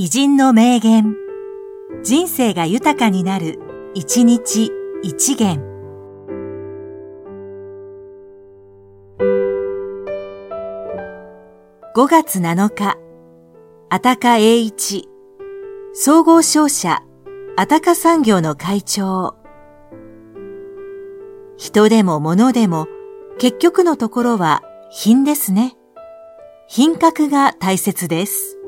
偉人の名言。人生が豊かになる、一日一元。5月7日、あたか栄一、総合商社、あたか産業の会長。人でも物でも、結局のところは品ですね。品格が大切です。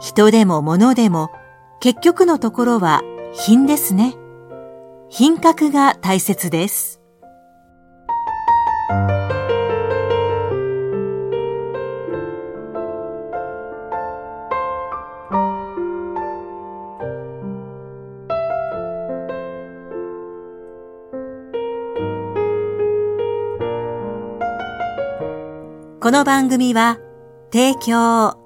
人でも物でも結局のところは品ですね。品格が大切です。この番組は提供